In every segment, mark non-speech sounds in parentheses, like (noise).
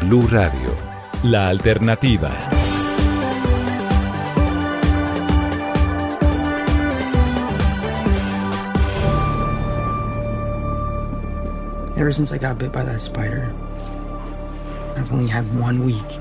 Blue Radio, la alternativa. Ever since I got bit by that spider, I've only had one week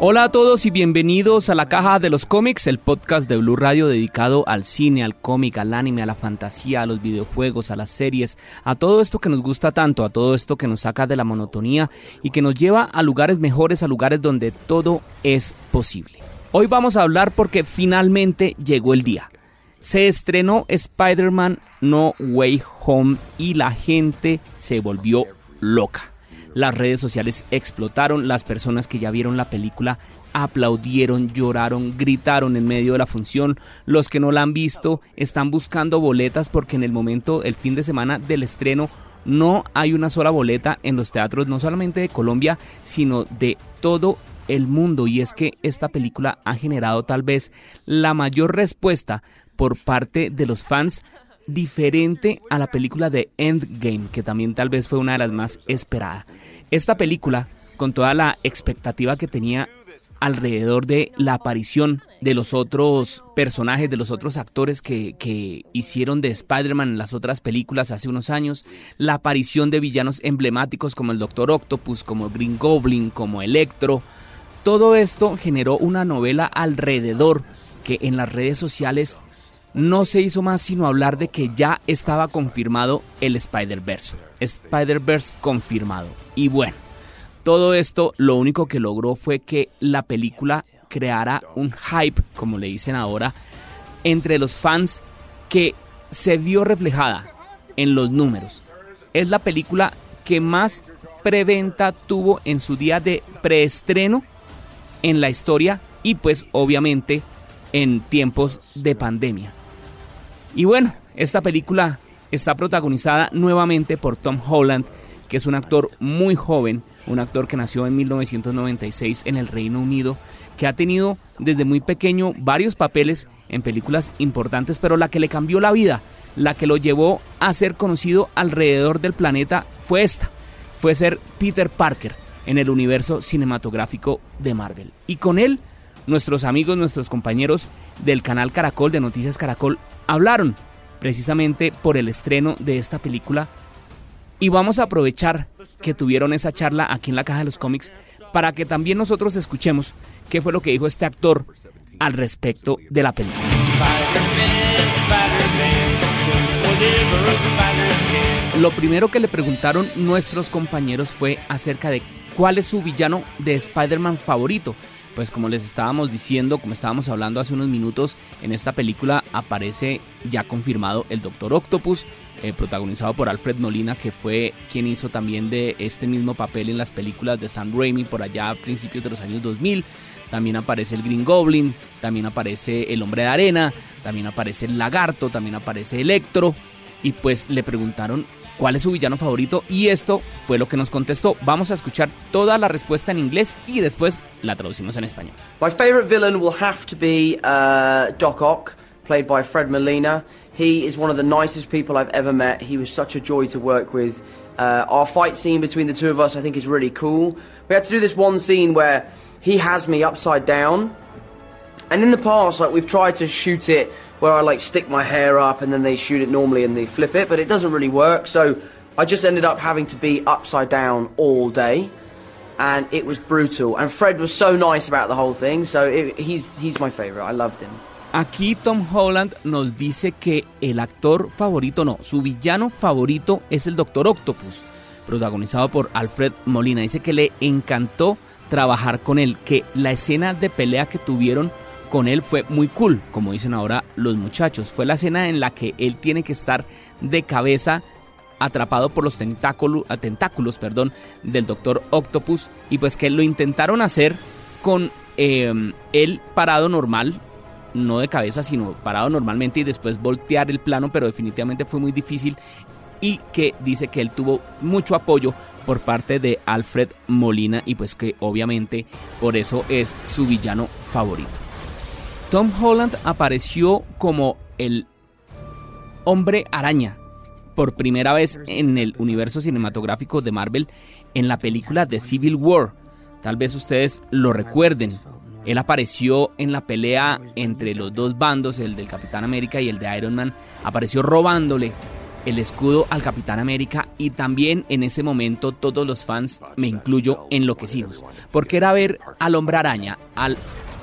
Hola a todos y bienvenidos a la Caja de los Cómics, el podcast de Blue Radio dedicado al cine, al cómic, al anime, a la fantasía, a los videojuegos, a las series, a todo esto que nos gusta tanto, a todo esto que nos saca de la monotonía y que nos lleva a lugares mejores, a lugares donde todo es posible. Hoy vamos a hablar porque finalmente llegó el día. Se estrenó Spider-Man No Way Home y la gente se volvió loca. Las redes sociales explotaron, las personas que ya vieron la película aplaudieron, lloraron, gritaron en medio de la función. Los que no la han visto están buscando boletas porque en el momento, el fin de semana del estreno, no hay una sola boleta en los teatros, no solamente de Colombia, sino de todo el mundo. Y es que esta película ha generado tal vez la mayor respuesta por parte de los fans diferente a la película de Endgame, que también tal vez fue una de las más esperadas. Esta película, con toda la expectativa que tenía alrededor de la aparición de los otros personajes, de los otros actores que, que hicieron de Spider-Man en las otras películas hace unos años, la aparición de villanos emblemáticos como el Doctor Octopus, como Green Goblin, como Electro, todo esto generó una novela alrededor que en las redes sociales no se hizo más sino hablar de que ya estaba confirmado el Spider-Verse. Spider-Verse confirmado. Y bueno, todo esto lo único que logró fue que la película creara un hype, como le dicen ahora, entre los fans que se vio reflejada en los números. Es la película que más preventa tuvo en su día de preestreno en la historia y pues obviamente en tiempos de pandemia. Y bueno, esta película está protagonizada nuevamente por Tom Holland, que es un actor muy joven, un actor que nació en 1996 en el Reino Unido, que ha tenido desde muy pequeño varios papeles en películas importantes, pero la que le cambió la vida, la que lo llevó a ser conocido alrededor del planeta fue esta, fue ser Peter Parker en el universo cinematográfico de Marvel. Y con él, nuestros amigos, nuestros compañeros del canal Caracol, de Noticias Caracol, hablaron precisamente por el estreno de esta película y vamos a aprovechar que tuvieron esa charla aquí en la caja de los cómics para que también nosotros escuchemos qué fue lo que dijo este actor al respecto de la película. Lo primero que le preguntaron nuestros compañeros fue acerca de cuál es su villano de Spider-Man favorito pues como les estábamos diciendo, como estábamos hablando hace unos minutos, en esta película aparece ya confirmado el Doctor Octopus, eh, protagonizado por Alfred Molina, que fue quien hizo también de este mismo papel en las películas de Sam Raimi por allá a principios de los años 2000. También aparece el Green Goblin, también aparece el Hombre de Arena, también aparece el Lagarto, también aparece Electro. Y pues le preguntaron cuál es su villano favorito y esto fue lo que nos contestó. Vamos a escuchar toda la respuesta en inglés y después la traducimos en español. My favorite villain will have to be uh, Doc Ock, played by Fred Molina. He is one of the nicest people I've ever met. He was such a joy to work with. Uh, our fight scene between the two of us, I think, is really cool. We had to do this one scene where he has me upside down, and in the past, like we've tried to shoot it where I like stick my hair up and then they shoot it normally and they flip it, but it doesn't really work. So I just ended up having to be upside down all day. And it was brutal. And Fred was so nice about the whole thing. So it, he's, he's my favorite. I loved him. Aquí Tom Holland nos dice que el actor favorito, no, su villano favorito es el Doctor Octopus, protagonizado por Alfred Molina. Dice que le encantó trabajar con él, que la escena de pelea que tuvieron con él fue muy cool, como dicen ahora los muchachos. Fue la escena en la que él tiene que estar de cabeza atrapado por los tentáculos, tentáculos perdón, del Doctor Octopus y pues que lo intentaron hacer con eh, él parado normal, no de cabeza, sino parado normalmente y después voltear el plano, pero definitivamente fue muy difícil y que dice que él tuvo mucho apoyo por parte de Alfred Molina y pues que obviamente por eso es su villano favorito. Tom Holland apareció como el hombre araña por primera vez en el universo cinematográfico de Marvel en la película de Civil War. Tal vez ustedes lo recuerden. Él apareció en la pelea entre los dos bandos, el del Capitán América y el de Iron Man. Apareció robándole el escudo al Capitán América y también en ese momento todos los fans, me incluyo, enloquecimos. Porque era ver al hombre araña, al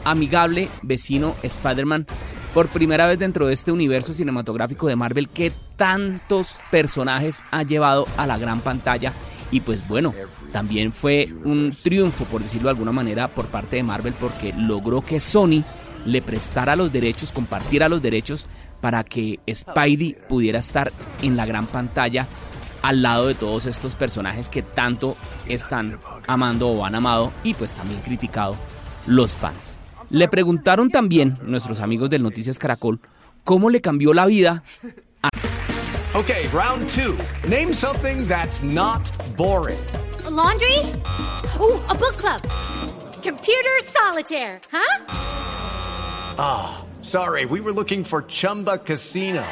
amigable vecino Spider-Man, por primera vez dentro de este universo cinematográfico de Marvel que tantos personajes ha llevado a la gran pantalla. Y pues bueno, también fue un triunfo, por decirlo de alguna manera, por parte de Marvel porque logró que Sony le prestara los derechos, compartiera los derechos para que Spidey pudiera estar en la gran pantalla al lado de todos estos personajes que tanto están amando o han amado y pues también criticado los fans. Le preguntaron también nuestros amigos del Noticias Caracol cómo le cambió la vida a... Okay, round two. Name something that's not boring. A laundry? Ooh, a book club. Computer solitaire, huh? Ah, oh, sorry, we were looking for Chumba Casino.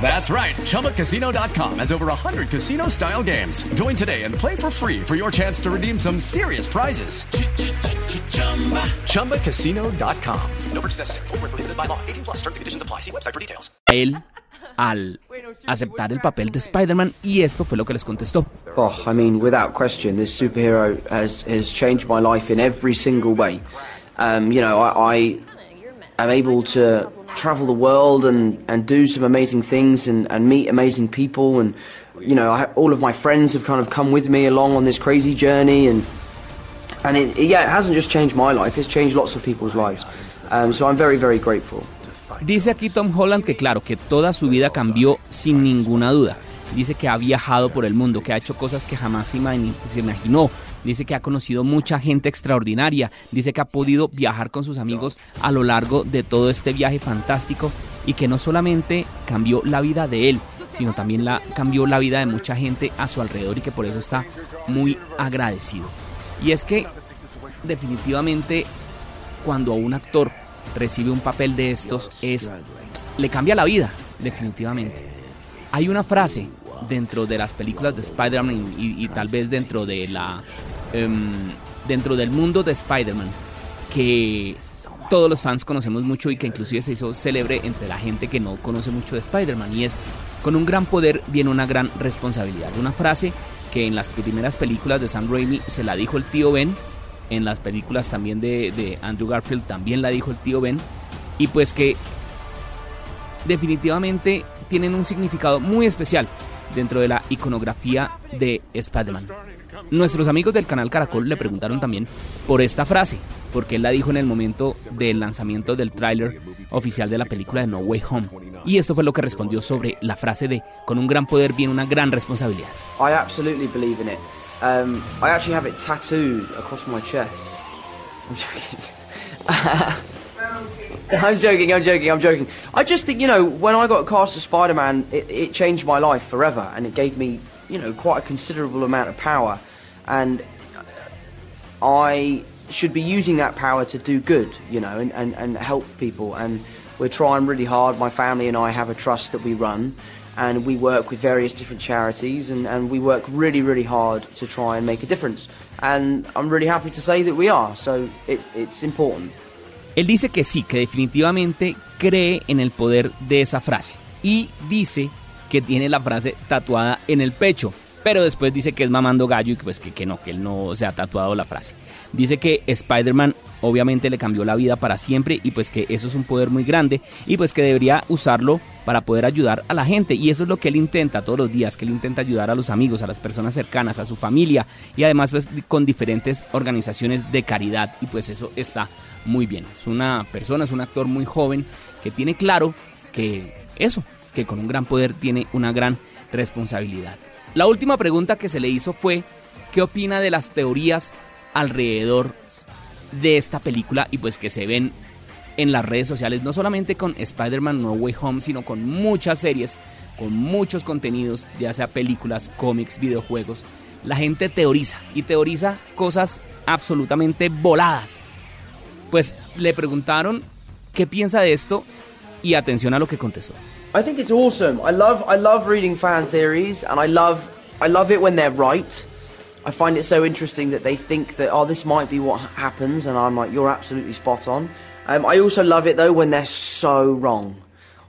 That's right. ChumbaCasino.com has over 100 casino style games. Join today and play for free for your chance to redeem some serious prizes. ChumbaCasino.com. No purchase necessary. Forward, prohibited by law. 18 plus terms and conditions apply. See website for details. Él al aceptar el papel de Spider-Man y esto fue lo que les contestó. Oh, I mean, without question, this superhero has, has changed my life in every single way. Um, you know, I, I am able to travel the world and, and do some amazing things and, and meet amazing people. And, you know, I, all of my friends have kind of come with me along on this crazy journey. And, and it, yeah, it hasn't just changed my life, it's changed lots of people's lives. Um, so I'm very, very grateful. Dice aquí Tom Holland que claro, que toda su vida cambió sin ninguna duda. Dice que ha viajado por el mundo, que ha hecho cosas que jamás se imaginó. Dice que ha conocido mucha gente extraordinaria. Dice que ha podido viajar con sus amigos a lo largo de todo este viaje fantástico y que no solamente cambió la vida de él, sino también la, cambió la vida de mucha gente a su alrededor y que por eso está muy agradecido. Y es que definitivamente cuando un actor recibe un papel de estos es le cambia la vida, definitivamente. Hay una frase dentro de las películas de Spider-Man y, tal vez dentro de la um, dentro del mundo de Spider-Man que todos los fans conocemos mucho y que inclusive se hizo célebre entre la gente que no conoce mucho de Spider-Man y es con un gran poder viene una gran responsabilidad. Una frase que en las primeras películas de Sam Raimi se la dijo el tío Ben en las películas también de, Andrew Garfield también la dijo el tío Ben y pues que definitivamente tienen un significado muy especial dentro de la iconografía de Spider-Man. Nuestros amigos del canal Caracol le preguntaron también por esta frase, porque él la dijo en el momento del lanzamiento del tráiler oficial de la película No Way Home. Y esto fue lo que respondió sobre la frase de con un gran poder viene una gran responsabilidad. I absolutely believe in it. Um, I actually have it tattooed across my chest. I'm joking. (laughs) I'm joking, I'm joking, I'm joking. I just think, you know, when I got cast as Spider Man, it, it, changed my life forever and it gave me, you know, quite a considerable amount of power. And I should be using that power to do good, you know, and, and, and help people. And we're trying really hard. My family and I have a trust that we run. and we work with various different charities and, and we work really, really hard to try and make a difference. And I'm really happy to say that we are, so it, it's important. Él dice que sí, que definitivamente cree en el poder de esa frase y dice que tiene la frase tatuada en el pecho, pero después dice que es mamando gallo y pues que, que no, que él no se ha tatuado la frase. Dice que Spider-Man obviamente le cambió la vida para siempre y pues que eso es un poder muy grande y pues que debería usarlo para poder ayudar a la gente. Y eso es lo que él intenta todos los días, que él intenta ayudar a los amigos, a las personas cercanas, a su familia y además pues, con diferentes organizaciones de caridad. Y pues eso está muy bien. Es una persona, es un actor muy joven que tiene claro que eso, que con un gran poder tiene una gran responsabilidad. La última pregunta que se le hizo fue, ¿qué opina de las teorías alrededor de esta película y pues que se ven en las redes sociales, no solamente con Spider-Man No Way Home, sino con muchas series, con muchos contenidos, ya sea películas, cómics, videojuegos. La gente teoriza y teoriza cosas absolutamente voladas. Pues le preguntaron qué piensa de esto y atención a lo que contestó. I think it's awesome. I love I love reading fan theories and I love I love it when they're right. I find it so interesting that they think that oh this might be what happens and I'm like you're absolutely spot on. Um, I also love it though when they're so wrong.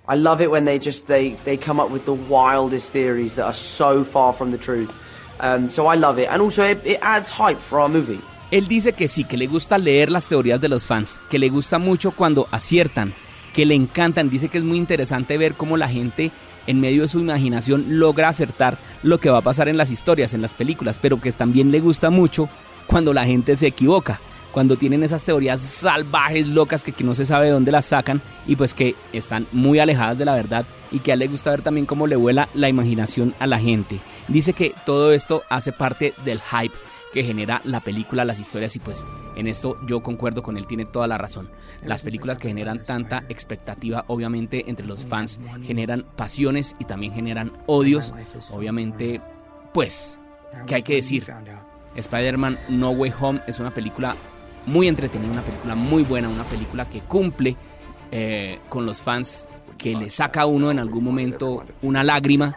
I love it when they just they they come up with the wildest theories that are so far from the truth. Um, so I love it and also it, it adds hype for our movie. Él dice que sí, que le gusta leer las teorías de los fans, que le gusta mucho cuando aciertan, que le encantan. Dice que es muy interesante ver cómo la gente en medio de su imaginación logra acertar lo que va a pasar en las historias, en las películas, pero que también le gusta mucho cuando la gente se equivoca cuando tienen esas teorías salvajes, locas, que, no se sabe de dónde las sacan y pues que están muy alejadas de la verdad y que a él le gusta ver también cómo le vuela la imaginación a la gente. Dice que todo esto hace parte del hype que genera la película, las historias y pues en esto yo concuerdo con él, tiene toda la razón. Las películas que generan tanta expectativa obviamente entre los fans generan pasiones y también generan odios, obviamente pues, ¿qué hay que decir? Spider-Man No Way Home es una película muy entretenida, una película muy buena, una película que cumple eh, con los fans, que le saca a uno en algún momento una lágrima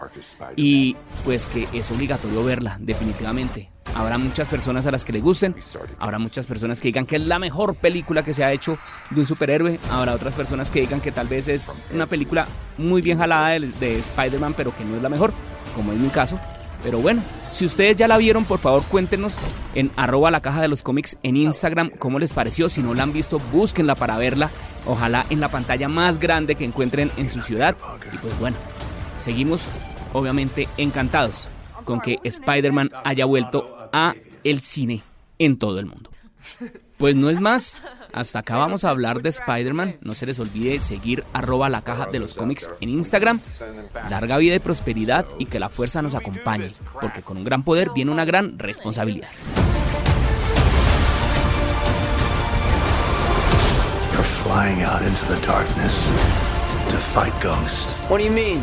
y pues que es obligatorio verla, definitivamente. Habrá muchas personas a las que le gusten, habrá muchas personas que digan que es la mejor película que se ha hecho de un superhéroe, habrá otras personas que digan que tal vez es una película muy bien jalada de, de Spider-Man, pero que no es la mejor, como es mi caso. Pero bueno, si ustedes ya la vieron, por favor cuéntenos en arroba la caja de los cómics en Instagram cómo les pareció. Si no la han visto, búsquenla para verla. Ojalá en la pantalla más grande que encuentren en su ciudad. Y pues bueno, seguimos obviamente encantados con que Spider-Man haya vuelto a el cine en todo el mundo. Pues no es más. Hasta acá vamos a hablar de Spider-Man. No se les olvide seguir arroba la caja de los cómics en Instagram. Larga vida y prosperidad y que la fuerza nos acompañe, porque con un gran poder viene una gran responsabilidad. You're flying out into the darkness to fight ghosts. What do you mean?